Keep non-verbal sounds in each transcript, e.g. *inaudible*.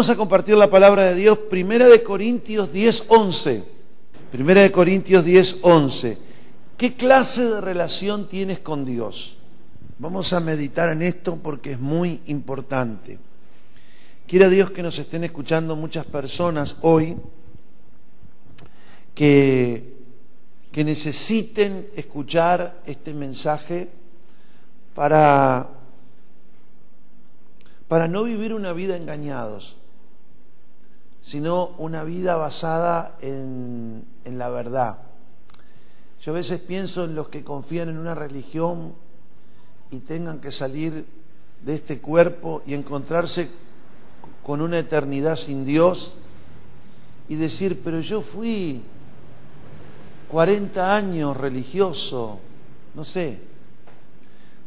Vamos a compartir la palabra de Dios, Primera de Corintios 10, 11. Primera de Corintios 10, 11. ¿Qué clase de relación tienes con Dios? Vamos a meditar en esto porque es muy importante. Quiera Dios que nos estén escuchando muchas personas hoy que, que necesiten escuchar este mensaje para, para no vivir una vida engañados, sino una vida basada en, en la verdad. Yo a veces pienso en los que confían en una religión y tengan que salir de este cuerpo y encontrarse con una eternidad sin Dios y decir, pero yo fui 40 años religioso, no sé,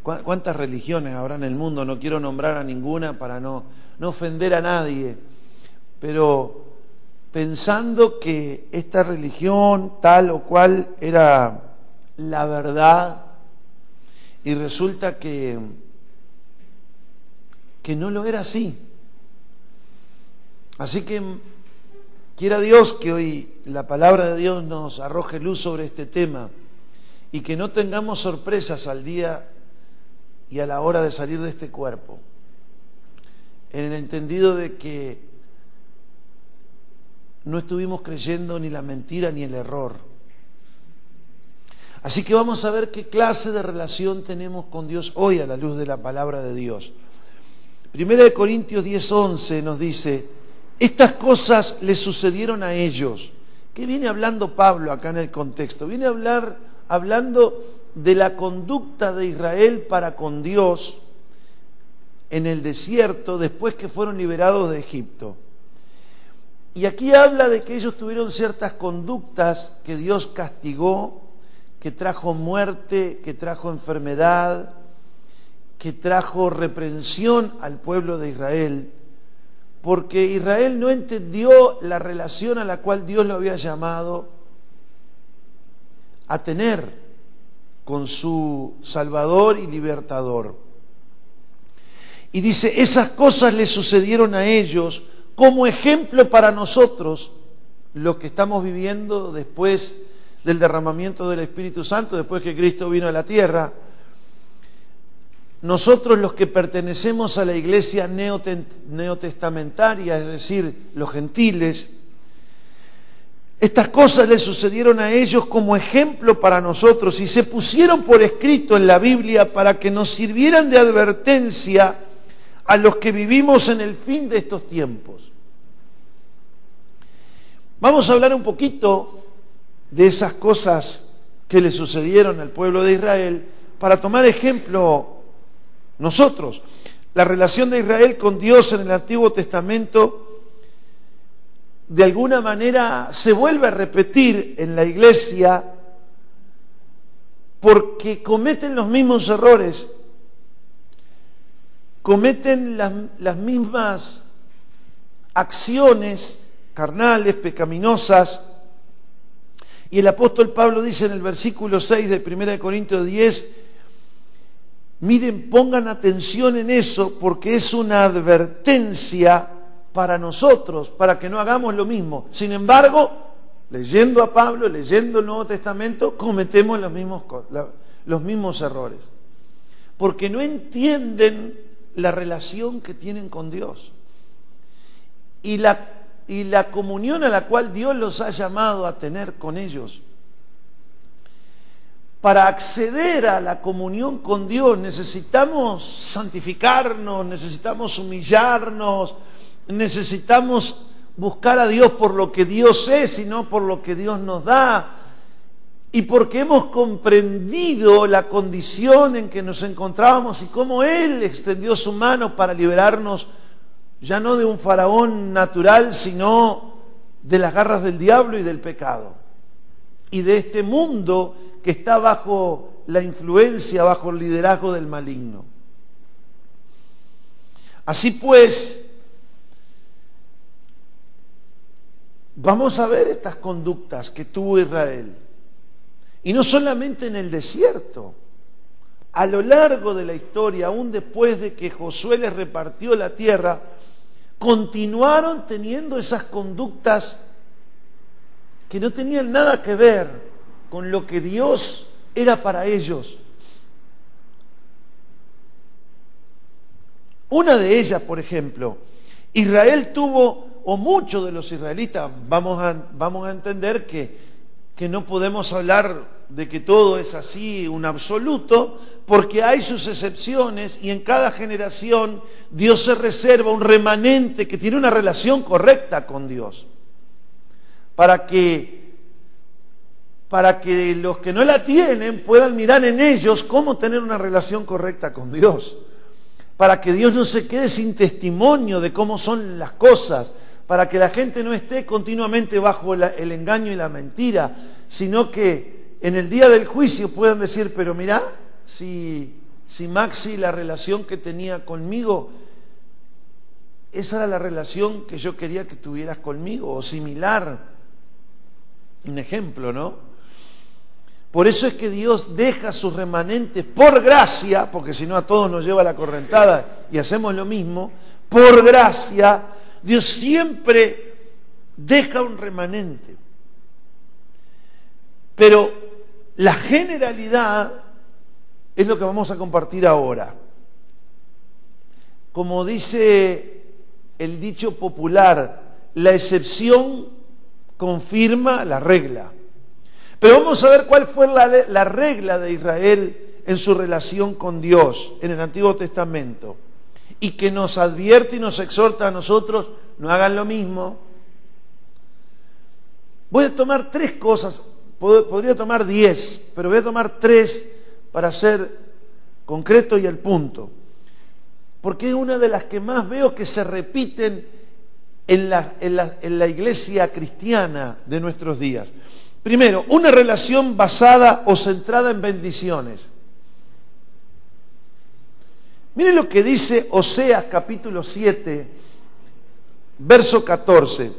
cuántas religiones habrá en el mundo, no quiero nombrar a ninguna para no, no ofender a nadie, pero pensando que esta religión tal o cual era la verdad y resulta que, que no lo era así. Así que quiera Dios que hoy la palabra de Dios nos arroje luz sobre este tema y que no tengamos sorpresas al día y a la hora de salir de este cuerpo, en el entendido de que no estuvimos creyendo ni la mentira ni el error. Así que vamos a ver qué clase de relación tenemos con Dios hoy a la luz de la palabra de Dios. Primera de Corintios 10:11 nos dice, estas cosas le sucedieron a ellos. ¿Qué viene hablando Pablo acá en el contexto? Viene a hablar hablando de la conducta de Israel para con Dios en el desierto después que fueron liberados de Egipto. Y aquí habla de que ellos tuvieron ciertas conductas que Dios castigó, que trajo muerte, que trajo enfermedad, que trajo reprensión al pueblo de Israel porque Israel no entendió la relación a la cual Dios lo había llamado a tener con su Salvador y Libertador. Y dice, esas cosas le sucedieron a ellos como ejemplo para nosotros, lo que estamos viviendo después del derramamiento del Espíritu Santo, después que Cristo vino a la tierra, nosotros los que pertenecemos a la iglesia neotestamentaria, es decir, los gentiles, estas cosas le sucedieron a ellos como ejemplo para nosotros y se pusieron por escrito en la Biblia para que nos sirvieran de advertencia a los que vivimos en el fin de estos tiempos. Vamos a hablar un poquito de esas cosas que le sucedieron al pueblo de Israel para tomar ejemplo nosotros. La relación de Israel con Dios en el Antiguo Testamento de alguna manera se vuelve a repetir en la iglesia porque cometen los mismos errores, cometen las, mismas acciones carnales, pecaminosas. Y el apóstol Pablo dice en el versículo 6 de 1 Corintios 10, Miren, pongan atención en eso porque es una advertencia para nosotros, para que no hagamos lo mismo. Sin embargo, leyendo a Pablo, leyendo el Nuevo Testamento, cometemos los mismos, los mismos errores. Porque no entienden la relación que tienen con Dios. Y la, y la comunión a la cual Dios los ha llamado a tener con ellos para acceder a la comunión con Dios necesitamos santificarnos, necesitamos humillarnos, necesitamos buscar a Dios por lo que Dios es y no por lo que Dios nos da. Y porque hemos comprendido la condición en que nos encontrábamos y cómo Él extendió su mano para liberarnos ya no de un faraón natural, sino de las garras del diablo y del pecado. Y de este mundo que está bajo la influencia, bajo el liderazgo del maligno. Así pues, vamos a ver estas conductas que tuvo Israel. Y no solamente en el desierto, a lo largo de la historia, aún después de que Josué les repartió la tierra, continuaron teniendo esas conductas que no tenían nada que ver con lo que Dios era para ellos. Una de ellas, por ejemplo, Israel tuvo, o muchos de los israelitas, vamos a, vamos a entender que, que no podemos hablar de que todo es así, un absoluto, porque hay sus excepciones y en cada generación Dios se reserva un remanente que tiene una relación correcta con Dios. Para que, para que los que no la tienen puedan mirar en ellos cómo tener una relación correcta con Dios para que Dios no se quede sin testimonio de cómo son las cosas, para que la gente no esté continuamente bajo el engaño y la mentira, sino que en el día del juicio puedan decir, pero mira, si, si Maxi la relación que tenía conmigo, esa era la relación que yo quería que tuvieras conmigo, o similar. Un ejemplo, ¿no? Por eso es que Dios deja sus remanentes por gracia, porque si no a todos nos lleva la correntada y hacemos lo mismo, por gracia, Dios siempre deja un remanente. Pero la generalidad es lo que vamos a compartir ahora. Como dice el dicho popular, la excepción confirma la regla. Pero vamos a ver cuál fue la, regla de Israel en su relación con Dios en el Antiguo Testamento. Y que nos advierte y nos exhorta a nosotros, no hagan lo mismo. Voy a tomar tres cosas, podría tomar diez, pero voy a tomar tres para ser concreto y al punto. Porque es una de las que más veo que se repiten en la, en la iglesia cristiana de nuestros días. Primero, una relación basada o centrada en bendiciones. Miren lo que dice Oseas capítulo 7, verso 14.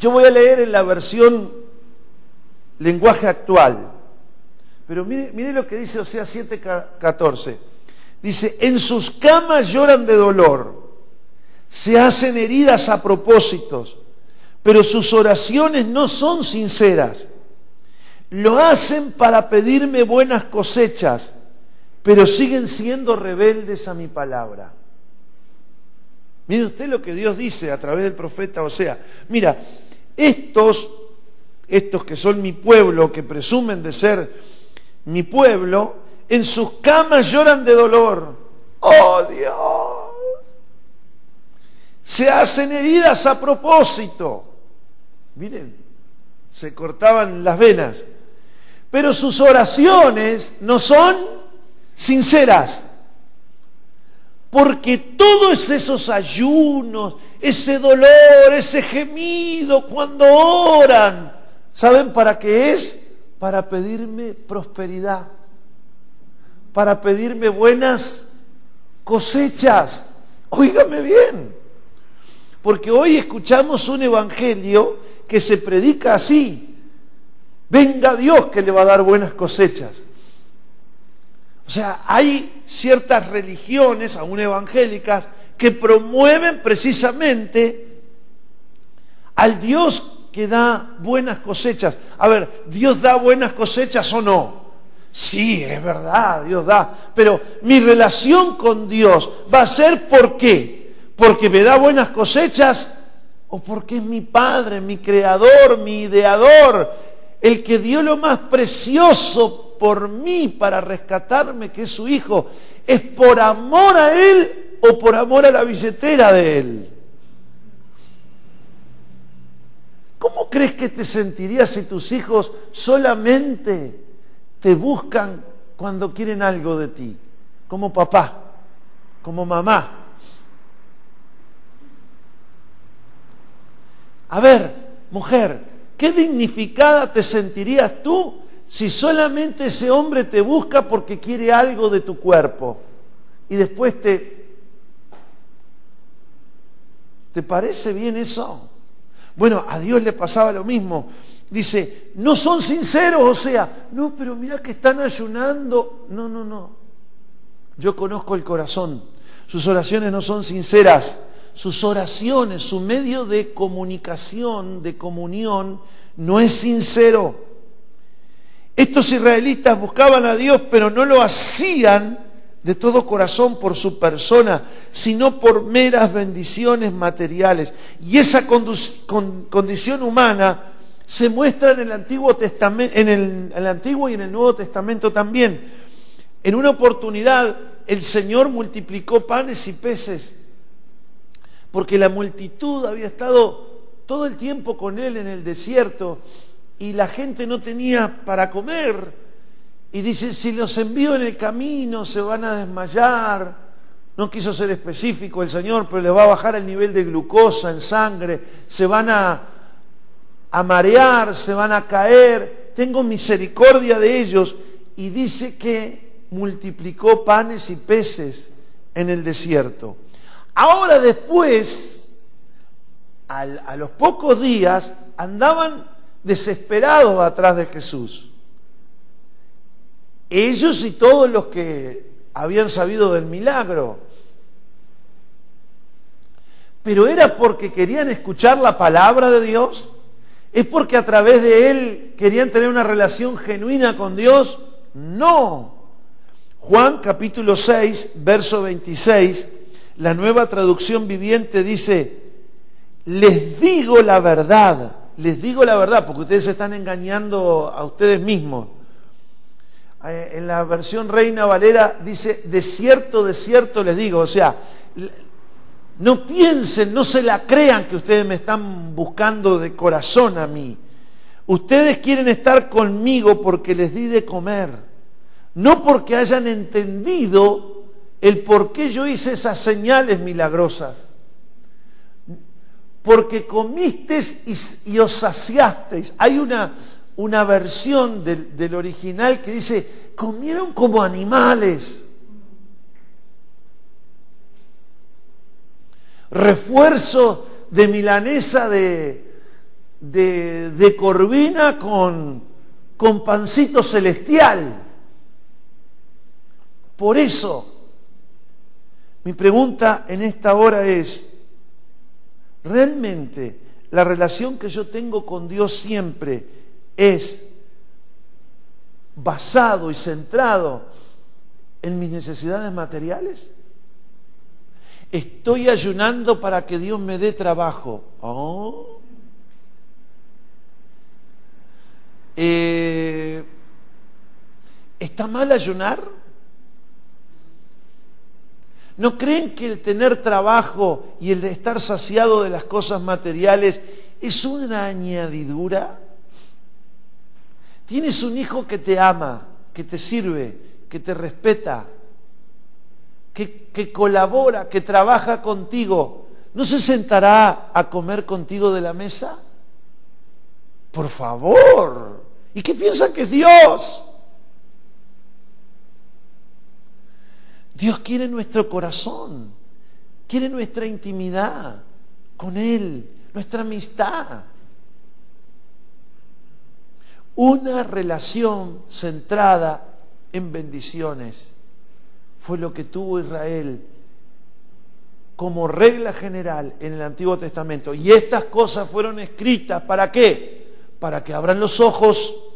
Yo voy a leer en la versión lenguaje actual. Pero mire, lo que dice Oseas 7, 14. Dice, en sus camas lloran de dolor, se hacen heridas a propósitos pero sus oraciones no son sinceras. Lo hacen para pedirme buenas cosechas, pero siguen siendo rebeldes a mi palabra. Mire usted lo que Dios dice a través del profeta O sea, Mira, estos, estos que son mi pueblo, que presumen de ser mi pueblo, en sus camas lloran de dolor. ¡Oh Dios! Se hacen heridas a propósito Miren, se cortaban las venas. Pero sus oraciones no son sinceras. Porque todos esos ayunos, ese dolor, ese gemido cuando oran, ¿saben para qué es? Para pedirme prosperidad, para pedirme buenas cosechas. Óigame bien, porque hoy escuchamos un evangelio que se predica así. Venga Dios que le va a dar buenas cosechas. Sea, hay ciertas religiones, aún evangélicas, que promueven precisamente al Dios que da buenas cosechas. A ver, ¿Dios da buenas cosechas o no? Sí, es verdad, Dios da. Pero mi relación con Dios va a ser por qué? Porque me da buenas cosechas o porque es mi Padre, mi Creador, mi ideador, el que dio lo más precioso por mí para rescatarme, que es su Hijo, es por amor a Él o por amor a la billetera de Él. ¿Cómo crees que te sentirías si tus hijos solamente te buscan cuando quieren algo de ti? Como papá, como mamá. A ver, mujer, ¿qué dignificada te sentirías tú si solamente ese hombre te busca porque quiere algo de tu cuerpo y después te... ¿Te parece bien eso? Bueno, a Dios le pasaba lo mismo. Dice, no son sinceros, o sea, no, pero mira que están ayunando. No, no, no. Yo conozco el corazón. Sus oraciones no son sinceras sus oraciones, su medio de comunicación, de comunión, no es sincero. Estos israelitas buscaban a Dios, pero no lo hacían de todo corazón por su persona, sino por meras bendiciones materiales. Y esa condición humana se muestra en el Antiguo Testamento, en el, Antiguo y en el Nuevo Testamento también. En una oportunidad el Señor multiplicó panes y peces, porque la multitud había estado todo el tiempo con él en el desierto y la gente no tenía para comer. Y dice, si los envío en el camino se van a desmayar. No quiso ser específico el Señor, pero les va a bajar el nivel de glucosa en sangre, se van a, a marear, se van a caer. Tengo misericordia de ellos. Y dice que multiplicó panes y peces en el desierto. Ahora después, a los pocos días, andaban desesperados atrás de Jesús. Ellos y todos los que habían sabido del milagro. Pero era porque querían escuchar la palabra de Dios. ¿Es porque a través de él querían tener una relación genuina con Dios? No. Juan capítulo 6, verso 26, la nueva traducción viviente dice, les digo la verdad les digo la verdad, porque ustedes se están engañando a ustedes mismos. Eh, en la versión Reina Valera dice, de cierto, de cierto les digo, o sea, no piensen, no se la crean que ustedes me están buscando de corazón a mí. Ustedes quieren estar conmigo porque les di de comer, no porque hayan entendido el por qué yo hice esas señales milagrosas porque comisteis y, os saciasteis. Hay una, una versión del, del original que dice, comieron como animales. Refuerzo de milanesa de, de, de corvina con, con pancito celestial. Por eso, mi pregunta en esta hora es, realmente la relación que yo tengo con Dios siempre es basado y centrado en mis necesidades materiales? Estoy ayunando para que Dios me dé trabajo. Oh. Eh, ¿Está mal ayunar? ¿No creen que el tener trabajo y el de estar saciado de las cosas materiales es una añadidura? Tienes un hijo que te ama, que te sirve, que te respeta, que, que colabora, que trabaja contigo. ¿No se sentará a comer contigo de la mesa? Por favor. ¿Y qué piensa que es Dios? Dios quiere nuestro corazón, quiere nuestra intimidad con Él, nuestra amistad. Una relación centrada en bendiciones fue lo que tuvo Israel como regla general en el Antiguo Testamento. Y estas cosas fueron escritas para qué? Para que abran los ojos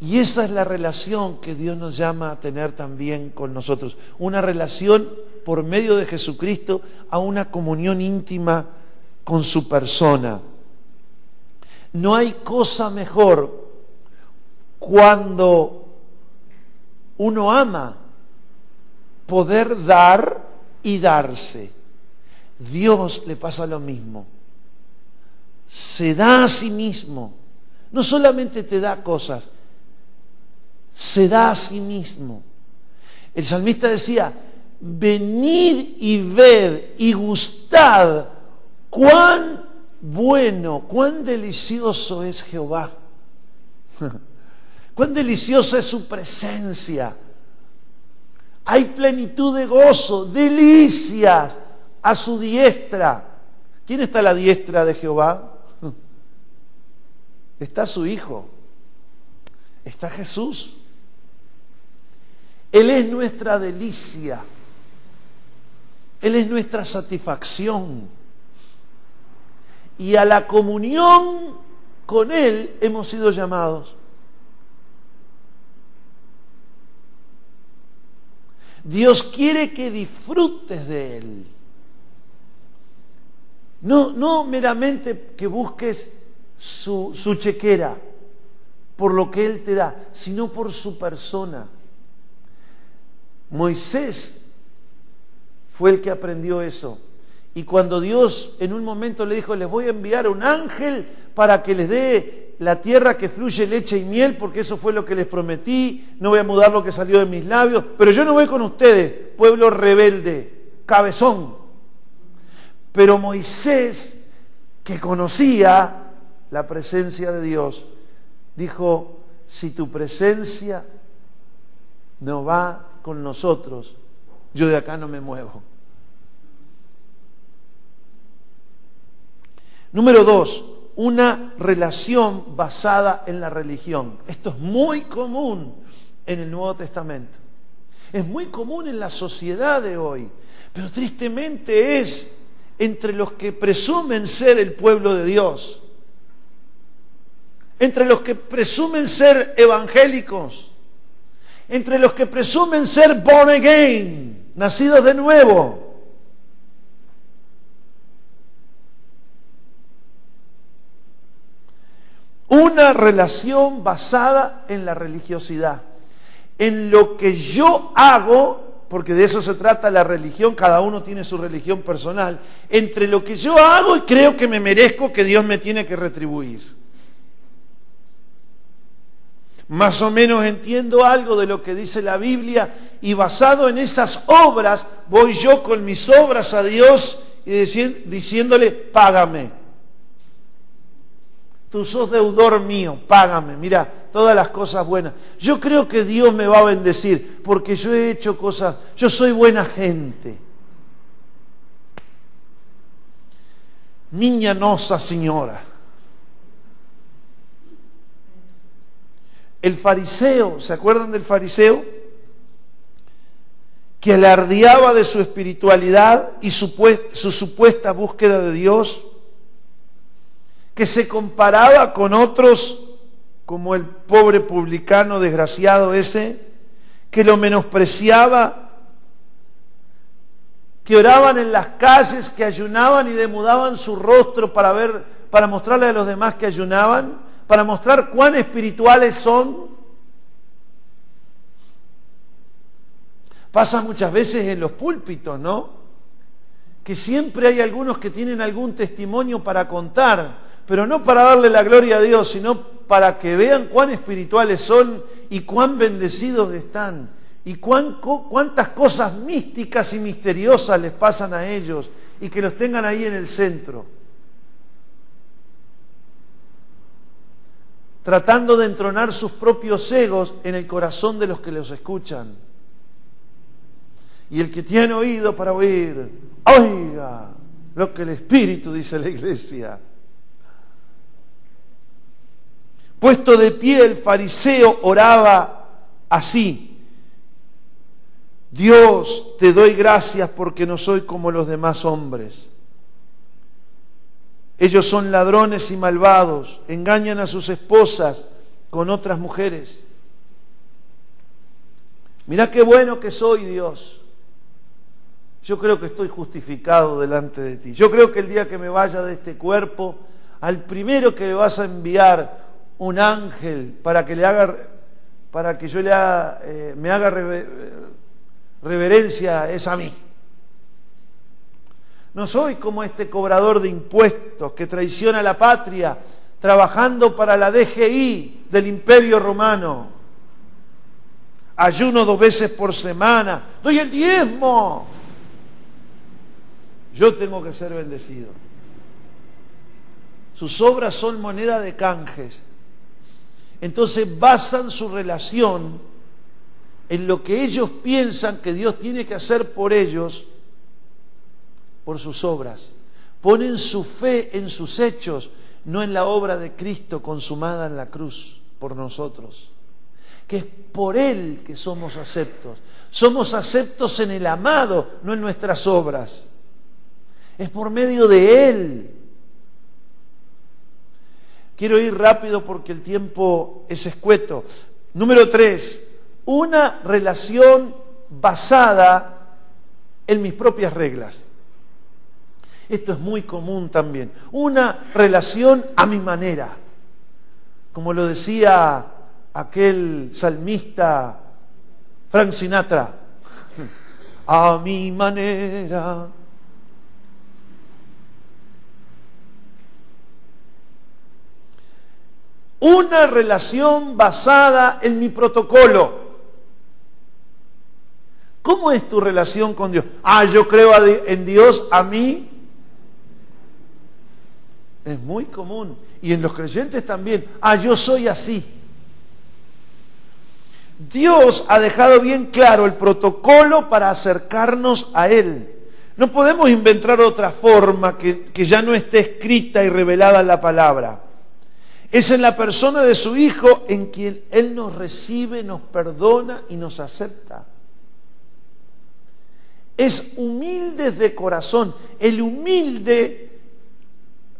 Y esa es la relación que Dios nos llama a tener también con nosotros. Una relación por medio de Jesucristo a una comunión íntima con su persona. No hay cosa mejor cuando uno ama poder dar y darse. Dios le pasa lo mismo. Se da a sí mismo. No solamente te da cosas, se da a sí mismo. El salmista decía, venid y ved y gustad cuán bueno, cuán delicioso es Jehová. *laughs* Cuán deliciosa es su presencia. Hay plenitud de gozo, delicias a su diestra. ¿Quién está a la diestra de Jehová? *laughs* Está su Hijo. Está Jesús. Él es nuestra delicia. Él es nuestra satisfacción. Y a la comunión con Él hemos sido llamados. Dios quiere que disfrutes de Él. No, no meramente que busques su, su chequera por lo que Él te da, sino por su persona. Moisés fue el que aprendió eso. Y cuando Dios en un momento le dijo, les voy a enviar un ángel para que les dé la tierra que fluye leche y miel, porque eso fue lo que les prometí, no voy a mudar lo que salió de mis labios, pero yo no voy con ustedes, pueblo rebelde, cabezón. Pero Moisés, que conocía la presencia de Dios, dijo, si tu presencia no va con nosotros, yo de acá no me muevo. Número dos, una relación basada en la religión. Esto es muy común en el Nuevo Testamento. Es muy común en la sociedad de hoy, pero tristemente es entre los que presumen ser el pueblo de Dios, entre los que presumen ser evangélicos, entre los que presumen ser born again, nacidos de nuevo, Una relación basada en la religiosidad, en lo que yo hago, porque de eso se trata la religión, cada uno tiene su religión personal, entre lo que yo hago y creo que me merezco que Dios me tiene que retribuir. Más o menos entiendo algo de lo que dice la Biblia y basado en esas obras voy yo con mis obras a Dios y diciéndole, págame tú sos deudor mío, págame, mira, todas las cosas buenas. Yo creo que Dios me va a bendecir porque yo he hecho cosas, yo soy buena gente. Niña nosa señora. El fariseo, ¿se acuerdan del fariseo? Que alardeaba de su espiritualidad y su, su supuesta búsqueda de Dios que se comparaba con otros como el pobre publicano desgraciado ese, que lo menospreciaba, que oraban en las calles, que ayunaban y demudaban su rostro para ver, para mostrarle a los demás que ayunaban, para mostrar cuán espirituales son. Pasa muchas veces en los púlpitos, ¿no? Que siempre hay algunos que tienen algún testimonio para contar, pero no para darle la gloria a Dios, sino para que vean cuán espirituales son y cuán bendecidos están y cuántas cosas místicas y misteriosas les pasan a ellos y que los tengan ahí en el centro. Tratando de entronar sus propios egos en el corazón de los que los escuchan. Y el que tiene oído para oír, oiga lo que el Espíritu dice la iglesia. Puesto de pie el fariseo oraba así. Dios, te doy gracias porque no soy como los demás hombres. Ellos son ladrones y malvados, engañan a sus esposas con otras mujeres. Mira qué bueno que soy Dios. Yo creo que estoy justificado delante de ti. Yo creo que el día que me vaya de este cuerpo, al primero que le vas a enviar un ángel para que le haga para que yo le eh, me haga reverencia es a mí. No soy como este cobrador de impuestos que traiciona a la patria trabajando para la DGI del Imperio Romano. Ayuno dos veces por semana, doy el diezmo. Yo tengo que ser bendecido. Sus obras son moneda de canjes. Entonces basan su relación en lo que ellos piensan que Dios tiene que hacer por ellos, por sus obras. Ponen su fe en sus hechos, no en la obra de Cristo consumada en la cruz por nosotros. que es por Él que somos aceptos. Somos aceptos en el amado, no en nuestras obras. Es por medio de Él. Quiero ir rápido porque el tiempo es escueto. Número tres, una relación basada en mis propias reglas. Esto es muy común también. Una relación a mi manera. Como lo decía aquel salmista Frank Sinatra. A mi manera. Una relación basada en mi protocolo. ¿Cómo es tu relación con Dios? Ah, yo creo en Dios, a mí es muy común. Y en los creyentes también. Ah, yo soy así. Dios ha dejado bien claro el protocolo para acercarnos a Él. No podemos inventar otra forma que, que ya no esté escrita y revelada en la palabra. Es en la persona de su Hijo en quien Él nos recibe, nos perdona y nos acepta. Es humilde de corazón. El humilde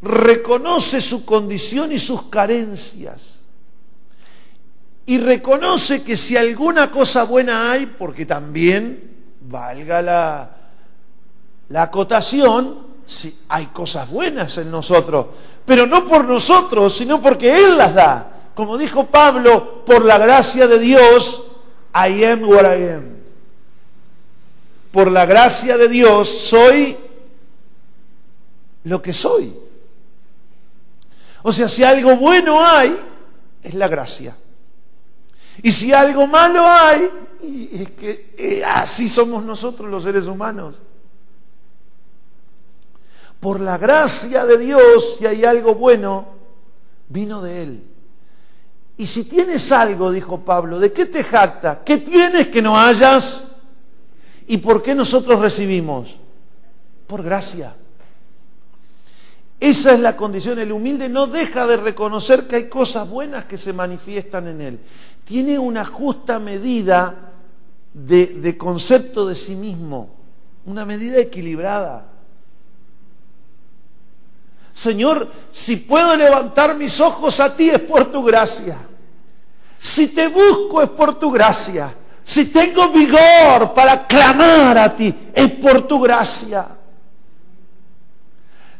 reconoce su condición y sus carencias. Y reconoce que si alguna cosa buena hay, porque también, valga la, la acotación, si hay cosas buenas en nosotros, pero no por nosotros, sino porque Él las da. Como dijo Pablo, por la gracia de Dios, I am what I am. Por la gracia de Dios soy lo que soy. O sea, si algo bueno hay, es la gracia. Y si algo malo hay, es que eh, así somos nosotros los seres humanos. Por la gracia de Dios, si hay algo bueno, vino de Él. Y si tienes algo, dijo Pablo, ¿de qué te jacta? ¿Qué tienes que no hayas? ¿Y por qué nosotros recibimos? Por gracia. Esa es la condición. El humilde no deja de reconocer que hay cosas buenas que se manifiestan en él. Tiene una justa medida de, concepto de sí mismo, una medida equilibrada. Señor, si puedo levantar mis ojos a ti es por tu gracia. Si te busco es por tu gracia. Si tengo vigor para clamar a ti es por tu gracia.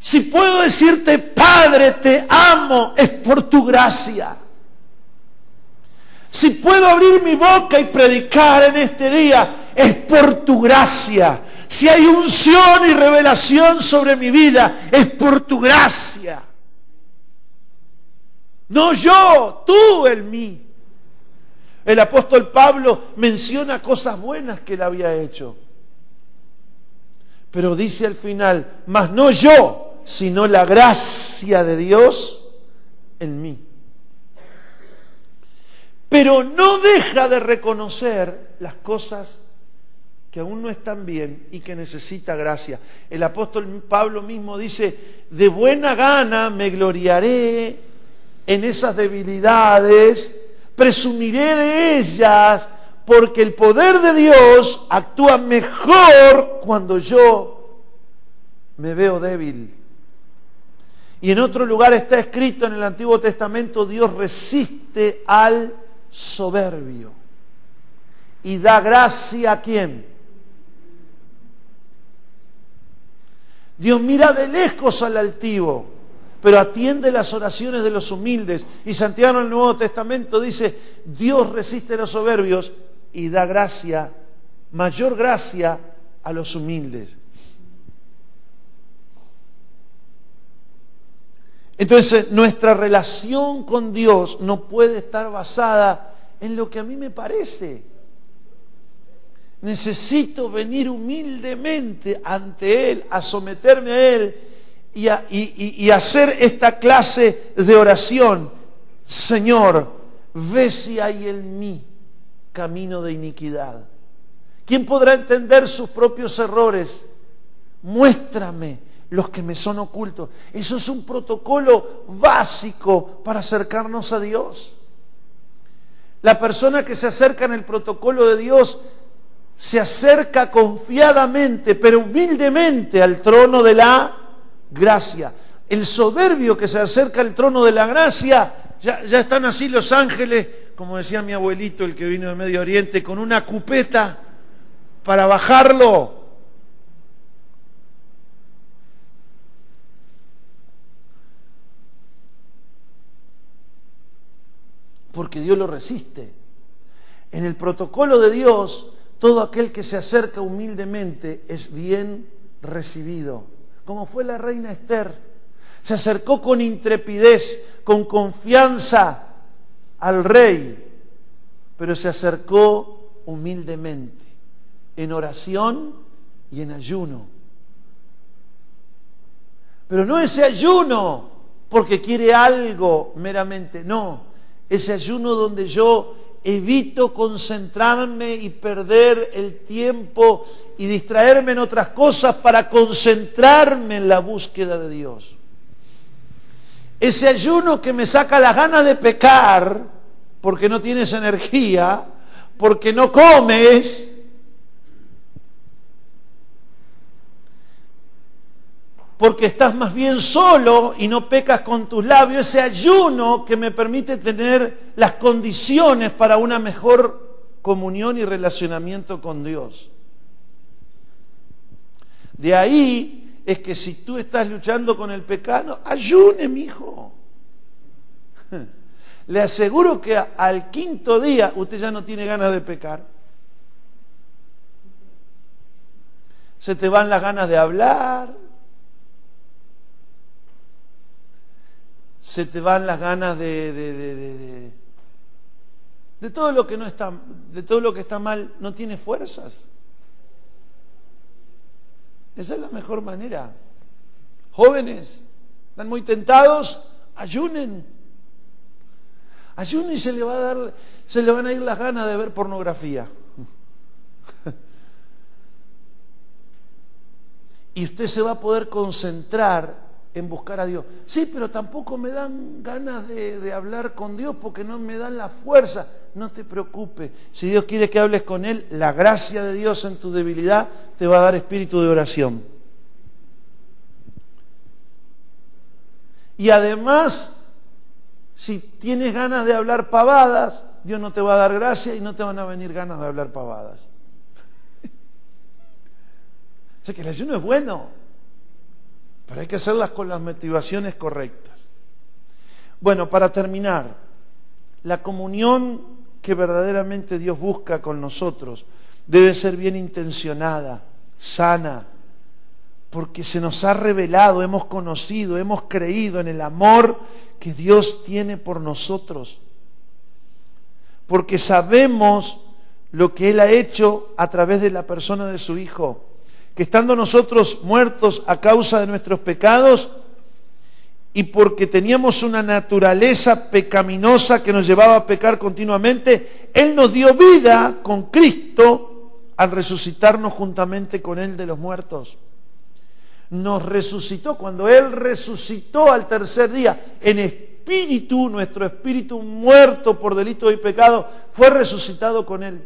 Si puedo decirte, Padre, te amo, es por tu gracia. Si puedo abrir mi boca y predicar en este día, es por tu gracia. Si hay unción y revelación sobre mi vida, es por tu gracia. No yo, tú en mí. El apóstol Pablo menciona cosas buenas que él había hecho. Pero dice al final, mas no yo, sino la gracia de Dios en mí. Pero no deja de reconocer las cosas que aún no están bien y que necesita gracia. El apóstol Pablo mismo dice, de buena gana me gloriaré en esas debilidades, presumiré de ellas, porque el poder de Dios actúa mejor cuando yo me veo débil. Y en otro lugar está escrito en el Antiguo Testamento, Dios resiste al soberbio y da gracia a quién. Dios mira de lejos al altivo, pero atiende las oraciones de los humildes. Y Santiago en el Nuevo Testamento dice, Dios resiste a los soberbios y da gracia, mayor gracia a los humildes. Entonces nuestra relación con Dios no puede estar basada en lo que a mí me parece. Necesito venir humildemente ante Él, a someterme a Él y, y hacer esta clase de oración. Señor, ve si hay en mí camino de iniquidad. ¿Quién podrá entender sus propios errores? Muéstrame los que me son ocultos. Eso es un protocolo básico para acercarnos a Dios. La persona que se acerca en el protocolo de Dios se acerca confiadamente, pero humildemente al trono de la gracia. El soberbio que se acerca al trono de la gracia, ya, ya están así los ángeles, como decía mi abuelito, el que vino de Medio Oriente, con una cupeta para bajarlo. Porque Dios lo resiste. En el protocolo de Dios, todo aquel que se acerca humildemente es bien recibido, como fue la reina Esther. Se acercó con intrepidez, con confianza al rey, pero se acercó humildemente, en oración y en ayuno. Pero no ese ayuno porque quiere algo meramente, no, ese ayuno donde yo evito concentrarme y perder el tiempo y distraerme en otras cosas para concentrarme en la búsqueda de Dios. Ese ayuno que me saca las ganas de pecar porque no tienes energía, porque no comes, porque estás más bien solo y no pecas con tus labios, ese ayuno que me permite tener las condiciones para una mejor comunión y relacionamiento con Dios. De ahí es que si tú estás luchando con el pecado, ayune, mi hijo. *laughs* Le aseguro que al quinto día usted ya no tiene ganas de pecar. Se te van las ganas de hablar, se te van las ganas de, de, de, todo lo que no está, de todo lo que está mal, no tiene fuerzas. Esa es la mejor manera. Jóvenes, están muy tentados, ayunen. Ayunen y se le va a dar, se le van a ir las ganas de ver pornografía. *laughs* y usted se va a poder concentrar en buscar a Dios. Sí, pero tampoco me dan ganas de, hablar con Dios porque no me dan la fuerza. No te preocupes. Si Dios quiere que hables con Él, la gracia de Dios en tu debilidad te va a dar espíritu de oración. Y además, si tienes ganas de hablar pavadas, Dios no te va a dar gracia y no te van a venir ganas de hablar pavadas. *laughs* o sea que el ayuno es bueno. Pero hay que hacerlas con las motivaciones correctas. Bueno, para terminar, la comunión que verdaderamente Dios busca con nosotros debe ser bien intencionada, sana, porque se nos ha revelado, hemos conocido, hemos creído en el amor que Dios tiene por nosotros, porque sabemos lo que Él ha hecho a través de la persona de su Hijo que estando nosotros muertos a causa de nuestros pecados y porque teníamos una naturaleza pecaminosa que nos llevaba a pecar continuamente, Él nos dio vida con Cristo al resucitarnos juntamente con Él de los muertos. Nos resucitó, cuando Él resucitó al tercer día, en espíritu, nuestro espíritu muerto por delito y pecado, fue resucitado con Él.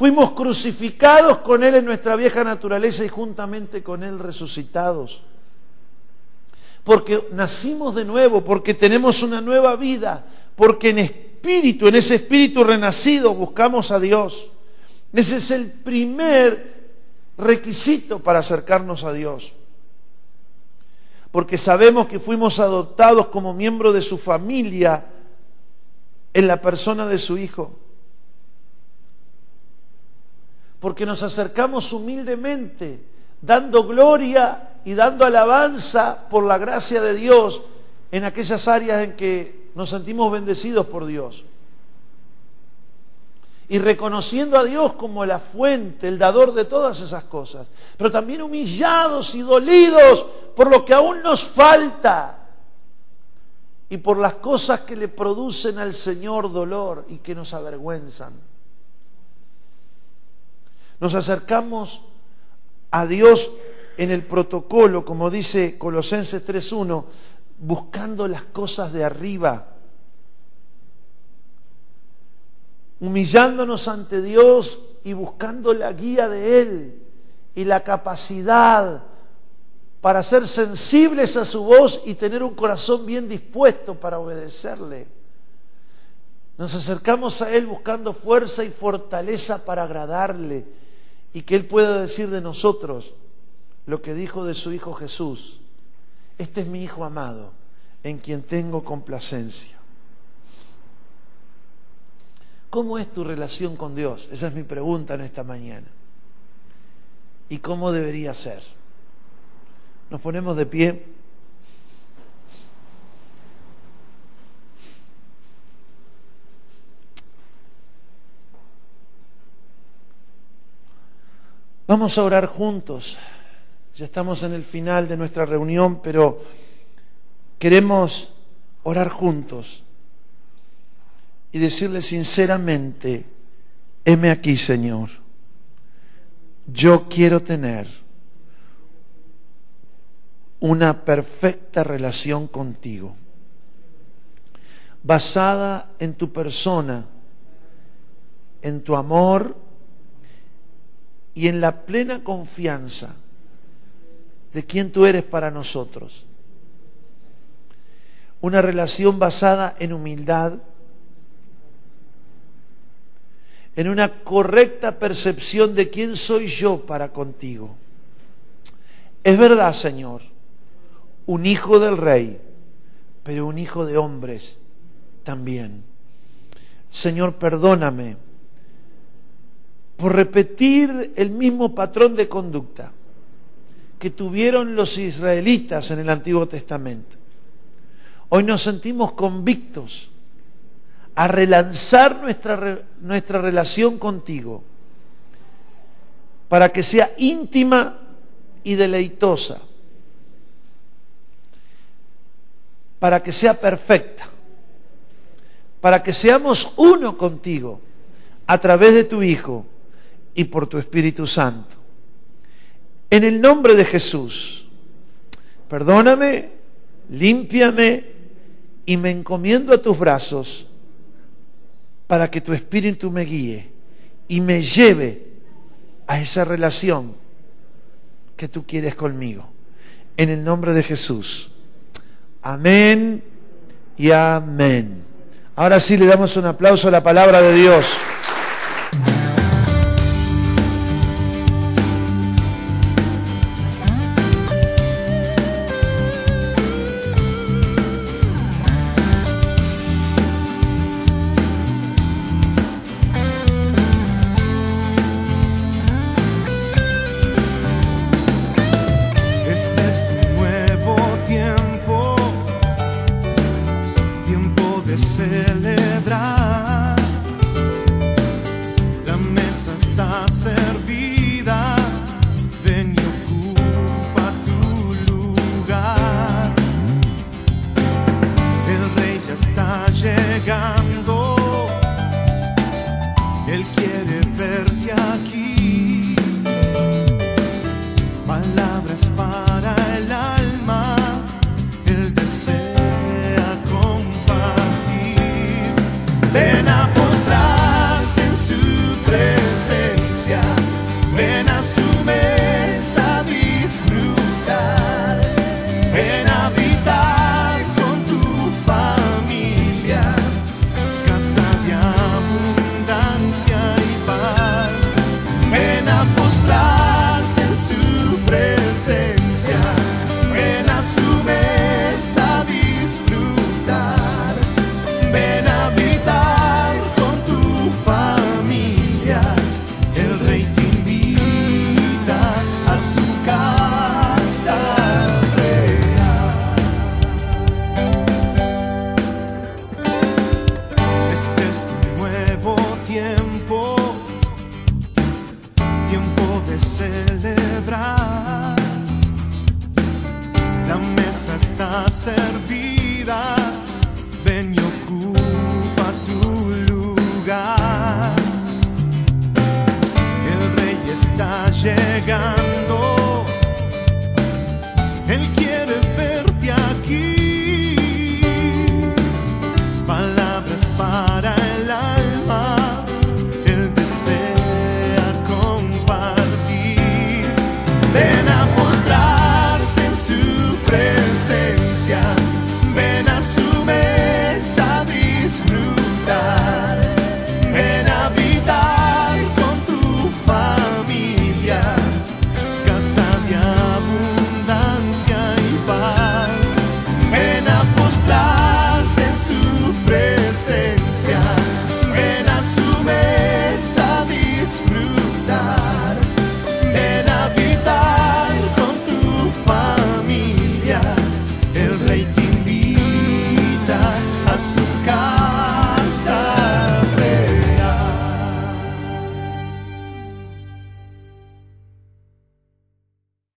Fuimos crucificados con Él en nuestra vieja naturaleza y juntamente con Él resucitados. Porque nacimos de nuevo, porque tenemos una nueva vida, porque en espíritu, en ese espíritu renacido, buscamos a Dios. Ese es el primer requisito para acercarnos a Dios. Porque sabemos que fuimos adoptados como miembro de su familia en la persona de su Hijo porque nos acercamos humildemente, dando gloria y dando alabanza por la gracia de Dios en aquellas áreas en que nos sentimos bendecidos por Dios. Y reconociendo a Dios como la fuente, el dador de todas esas cosas, pero también humillados y dolidos por lo que aún nos falta y por las cosas que le producen al Señor dolor y que nos avergüenzan. Nos acercamos a Dios en el protocolo, como dice Colosenses 3.1, buscando las cosas de arriba. humillándonos ante Dios y buscando la guía de Él y la capacidad para ser sensibles a su voz y tener un corazón bien dispuesto para obedecerle. Nos acercamos a Él buscando fuerza y fortaleza para agradarle y que Él pueda decir de nosotros lo que dijo de su Hijo Jesús. Este es mi Hijo amado, en quien tengo complacencia. ¿Cómo es tu relación con Dios? Esa es mi pregunta en esta mañana. ¿Y cómo debería ser? Nos ponemos de pie. Vamos a orar juntos. Ya estamos en el final de nuestra reunión, pero queremos orar juntos y decirle sinceramente, heme aquí, Señor. Yo quiero tener una perfecta relación contigo, basada en tu persona, en tu amor y en la plena confianza de quien tú eres para nosotros. Una relación basada en humildad, en una correcta percepción de quién soy yo para contigo. Es verdad, Señor, un hijo del rey, pero un hijo de hombres también. Señor, perdóname por repetir el mismo patrón de conducta que tuvieron los israelitas en el Antiguo Testamento. Hoy nos sentimos convictos a relanzar nuestra, nuestra relación contigo para que sea íntima y deleitosa, para que sea perfecta, para que seamos uno contigo a través de tu Hijo y por tu Espíritu Santo. En el nombre de Jesús, perdóname, límpiame y me encomiendo a tus brazos para que tu espíritu me guíe y me lleve a esa relación que tú quieres conmigo. En el nombre de Jesús. Amén y amén. Ahora sí le damos un aplauso a la palabra de Dios. Para el